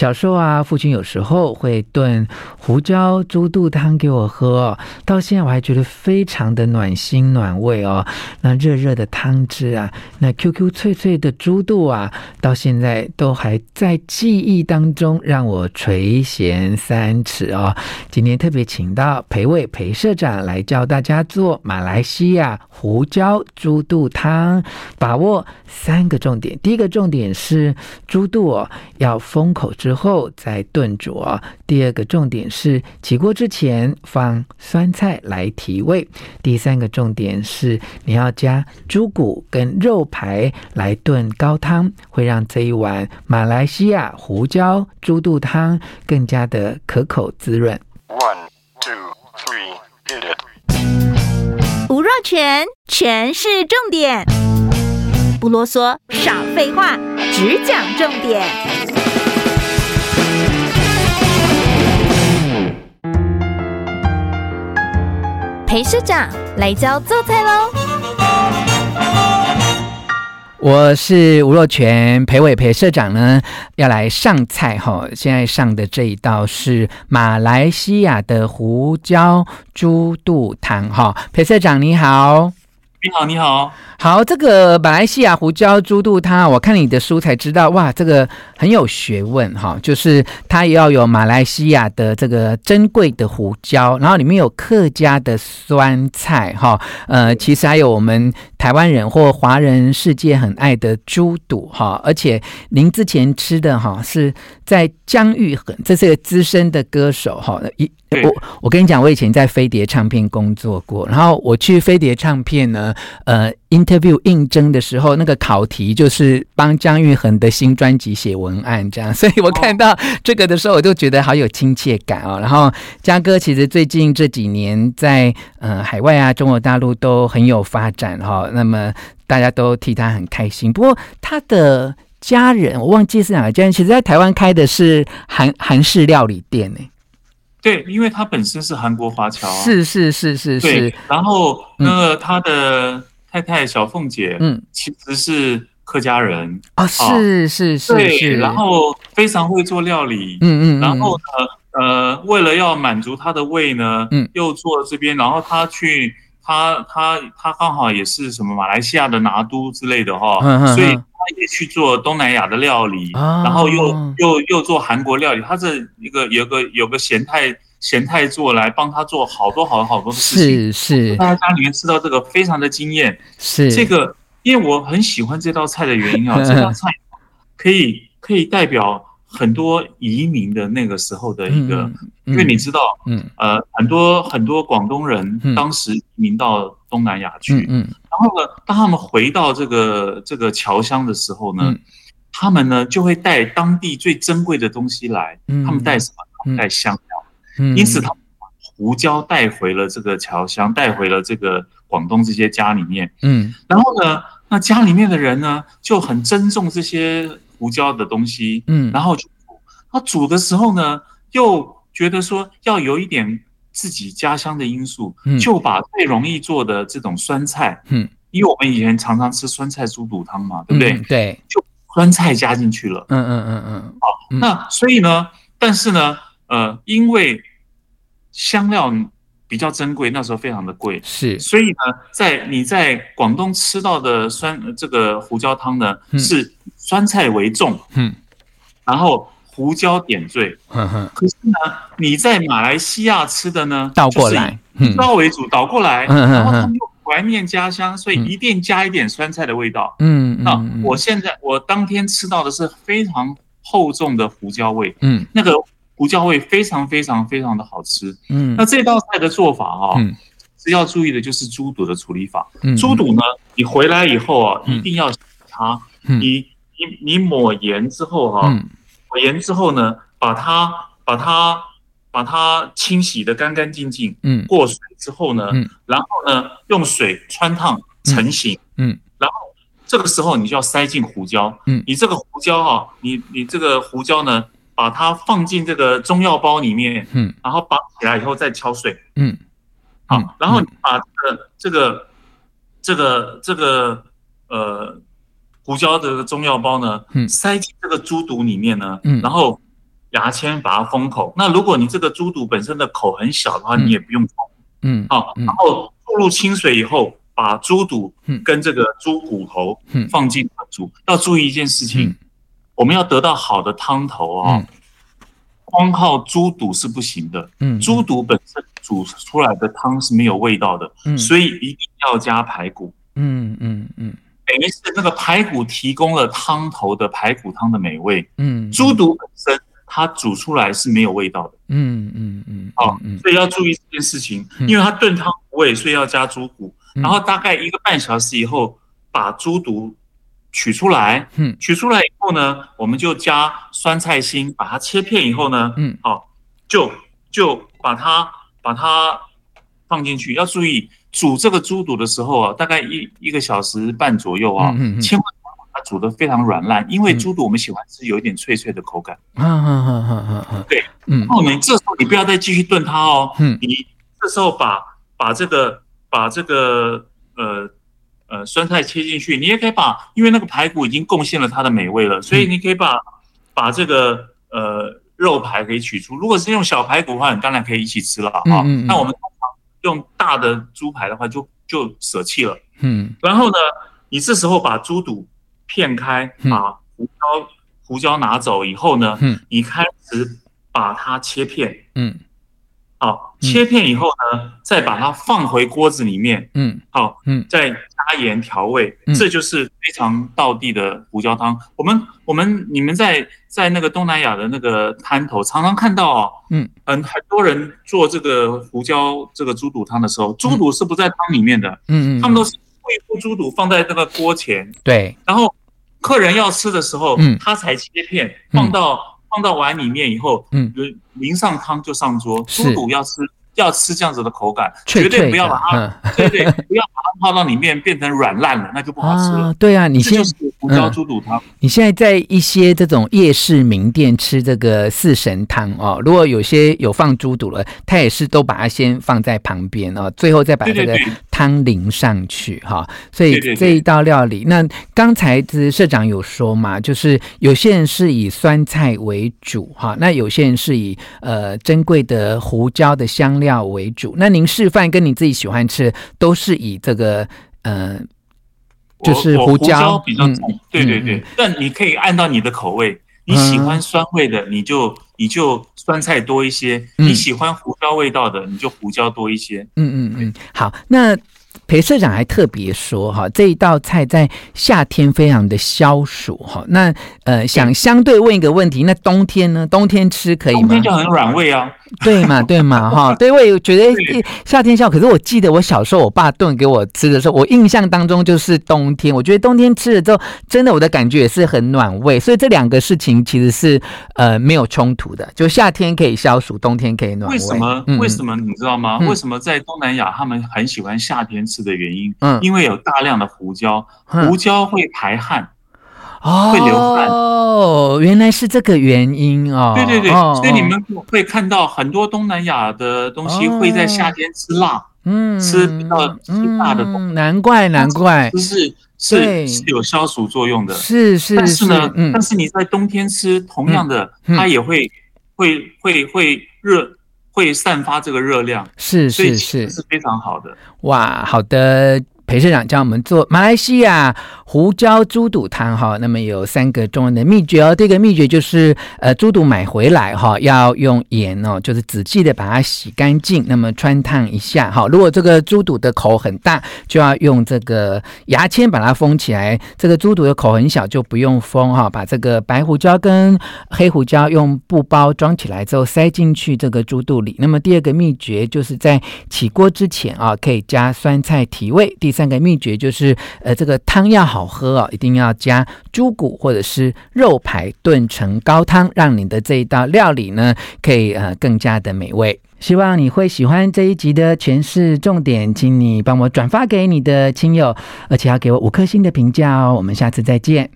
小时候啊，父亲有时候会炖胡椒猪肚汤给我喝，到现在我还觉得非常的暖心暖胃哦。那热热的汤汁啊，那 QQ 脆脆的猪肚啊，到现在都还在记忆当中，让我垂涎三尺哦。今天特别请到裴伟裴社长来教大家做马来西亚胡椒猪肚汤，把握三个重点。第一个重点是猪肚哦，要封口之后再炖煮哦。第二个重点是起锅之前放酸菜来提味。第三个重点是你要加猪骨跟肉排来炖高汤，会让这一碗马来西亚胡椒猪肚汤更加的可口滋润。One, two, three, hit it. 吴若全，全是重点，不啰嗦，少废话，只讲重点。裴社长来教做菜喽！我是吴若全，裴伟裴社长呢要来上菜哈。现在上的这一道是马来西亚的胡椒猪肚汤哈。裴社长你好，你好，你好。好，这个马来西亚胡椒猪肚汤，我看你的书才知道，哇，这个很有学问哈。就是它也要有马来西亚的这个珍贵的胡椒，然后里面有客家的酸菜哈。呃，其实还有我们台湾人或华人世界很爱的猪肚哈。而且您之前吃的哈是在姜育恒，这是个资深的歌手哈。一我我跟你讲，我以前在飞碟唱片工作过，然后我去飞碟唱片呢，呃。interview 应征的时候，那个考题就是帮姜育恒的新专辑写文案，这样，所以我看到这个的时候，我就觉得好有亲切感哦。然后嘉哥其实最近这几年在呃海外啊，中国大陆都很有发展哈、那么大家都替他很开心。不过他的家人，我忘记是哪个家人，其实在台湾开的是韩韩式料理店呢。对，因为他本身是韩国华侨、啊，是是是是是。然后那个他的。嗯太太小凤姐，嗯，其实是客家人啊，是是是，对，然后非常会做料理，嗯嗯，然后呢，呃，为了要满足他的胃呢，嗯，又做了这边，然后他去，他他他刚好也是什么马来西亚的拿督之类的哈，所以他也去做东南亚的料理，然后又又又做韩国料理，他这一个有个有个咸泰。咸泰做来帮他做好多好多好多的事情，是是，大家家里面吃到这个非常的惊艳，是。这个，因为我很喜欢这道菜的原因啊，这道菜可以可以代表很多移民的那个时候的一个，因为你知道，嗯。呃很多很多广东人当时移民到东南亚去，嗯，后呢，当他们回到这个这个侨乡的时候呢，嗯、他们呢就会带当地最珍贵的东西来，嗯、他们带什么？带香料。因此，他把胡椒带回了这个侨乡，带回了这个广东这些家里面。嗯，然后呢，那家里面的人呢就很珍重这些胡椒的东西。嗯，然后就他煮的时候呢，又觉得说要有一点自己家乡的因素，就把最容易做的这种酸菜，嗯，因为我们以前常常吃酸菜猪肚汤嘛，对不对？对，就酸菜加进去了。嗯嗯嗯嗯。好，那所以呢，但是呢，呃，因为香料比较珍贵，那时候非常的贵，是，所以呢，在你在广东吃到的酸这个胡椒汤呢，嗯、是酸菜为重，嗯，然后胡椒点缀。可是呢，你在马来西亚吃的呢，倒过来，胡椒为主，倒过来，嗯、然后他们又怀念家乡，所以一定加一点酸菜的味道，嗯。那我现在我当天吃到的是非常厚重的胡椒味，嗯，那个。胡椒味非常非常非常的好吃，嗯，那这道菜的做法啊，嗯，是要注意的就是猪肚的处理法。嗯，猪肚呢，你回来以后啊，一定要洗它，你你你抹盐之后哈，抹盐之后呢，把它把它把它清洗的干干净净，嗯，过水之后呢，嗯然后呢，用水穿烫成型，嗯，然后这个时候你就要塞进胡椒，嗯，你这个胡椒哈，你你这个胡椒呢。把它放进这个中药包里面，嗯，然后绑起来以后再敲碎，嗯，好，然后你把这个这个这个这个呃胡椒的中药包呢，嗯，塞进这个猪肚里面呢，嗯，然后牙签把它封口。那如果你这个猪肚本身的口很小的话，你也不用封。嗯，好，然后注入清水以后，把猪肚跟这个猪骨头放进煮。要注意一件事情，我们要得到好的汤头啊，光靠猪肚是不行的。嗯，猪肚本身煮出来的汤是没有味道的。嗯，所以一定要加排骨。嗯嗯嗯，等于是那个排骨提供了汤头的排骨汤的美味。嗯，猪肚本身它煮出来是没有味道的。嗯嗯嗯，好，所以要注意这件事情，因为它炖汤不味，所以要加猪骨。然后大概一个半小时以后，把猪肚取出来。嗯，取出来以后呢，我们就加酸菜心，把它切片以后呢，嗯，好，就就把它把它放进去。要注意煮这个猪肚的时候啊，大概一一个小时半左右啊，千万不要把它煮得非常软烂，因为猪肚我们喜欢吃有一点脆脆的口感。嗯嗯嗯嗯嗯，对，嗯，然后呢，这时候你不要再继续炖它哦，嗯，你这时候把把这个。把这个呃呃酸菜切进去，你也可以把，因为那个排骨已经贡献了它的美味了，所以你可以把把这个呃肉排可以取出。如果是用小排骨的话，你当然可以一起吃了啊。那、嗯嗯嗯、我们用大的猪排的话就，就就舍弃了。嗯。然后呢，你这时候把猪肚片开，把胡椒胡椒拿走以后呢，嗯，你开始把它切片。嗯。好，切片以后呢，嗯、再把它放回锅子里面。嗯，好，嗯，再加盐调味，嗯、这就是非常道地的胡椒汤。我们我们你们在在那个东南亚的那个摊头常常看到哦，嗯，很很多人做这个胡椒这个猪肚汤的时候，猪肚是不在汤里面的。嗯嗯，他们都是会把猪肚放在那个锅前。对，然后客人要吃的时候，嗯，他才切片放到。放到碗里面以后，嗯，淋上汤就上桌。猪肚要吃要吃这样子的口感，绝对不要把它，对对，不要把它泡到里面变成软烂了，那就不好吃了。对啊，你现在胡椒猪肚汤，你现在在一些这种夜市名店吃这个四神汤哦，如果有些有放猪肚了，他也是都把它先放在旁边哦，最后再把这个。汤淋上去哈，所以这一道料理，那刚才是社长有说嘛，就是有些人是以酸菜为主哈，那有些人是以呃珍贵的胡椒的香料为主。那您示范跟你自己喜欢吃，都是以这个呃，就是胡椒，胡椒比较重，嗯、对对。对。但你可以按照你的口味，你喜欢酸味的，你就你就酸菜多一些；嗯、你喜欢胡椒味道的，你就胡椒多一些。嗯嗯嗯，好，那。裴社长还特别说哈，这一道菜在夏天非常的消暑哈。那呃，想相对问一个问题，那冬天呢？冬天吃可以吗？冬天就很软胃啊。对嘛，对嘛，哈，对，我也觉得夏天笑。可是我记得我小时候我爸炖给我吃的时候，我印象当中就是冬天。我觉得冬天吃了之后，真的我的感觉也是很暖胃。所以这两个事情其实是呃没有冲突的，就夏天可以消暑，冬天可以暖胃。为什么？为什么你知道吗？为什么在东南亚他们很喜欢夏天吃的原因？嗯，因为有大量的胡椒，胡椒会排汗。哦，会流汗哦，原来是这个原因哦。对对对，所以你们会看到很多东南亚的东西会在夏天吃辣，嗯，吃比较吃辣的东西。难怪难怪，是是是有消暑作用的。是是，但是呢，但是你在冬天吃同样的，它也会会会会热，会散发这个热量。是是是，是非常好的。哇，好的。裴社长教我们做马来西亚胡椒猪肚汤哈，那么有三个重要的秘诀哦。第一个秘诀就是，呃，猪肚买回来哈，要用盐哦，就是仔细的把它洗干净，那么汆烫一下哈。如果这个猪肚的口很大，就要用这个牙签把它封起来；这个猪肚的口很小，就不用封哈。把这个白胡椒跟黑胡椒用布包装起来之后，塞进去这个猪肚里。那么第二个秘诀就是在起锅之前啊，可以加酸菜提味。第三个秘诀就是，呃，这个汤要好喝哦，一定要加猪骨或者是肉排炖成高汤，让你的这一道料理呢，可以呃更加的美味。希望你会喜欢这一集的诠释重点，请你帮我转发给你的亲友，而且要给我五颗星的评价哦。我们下次再见。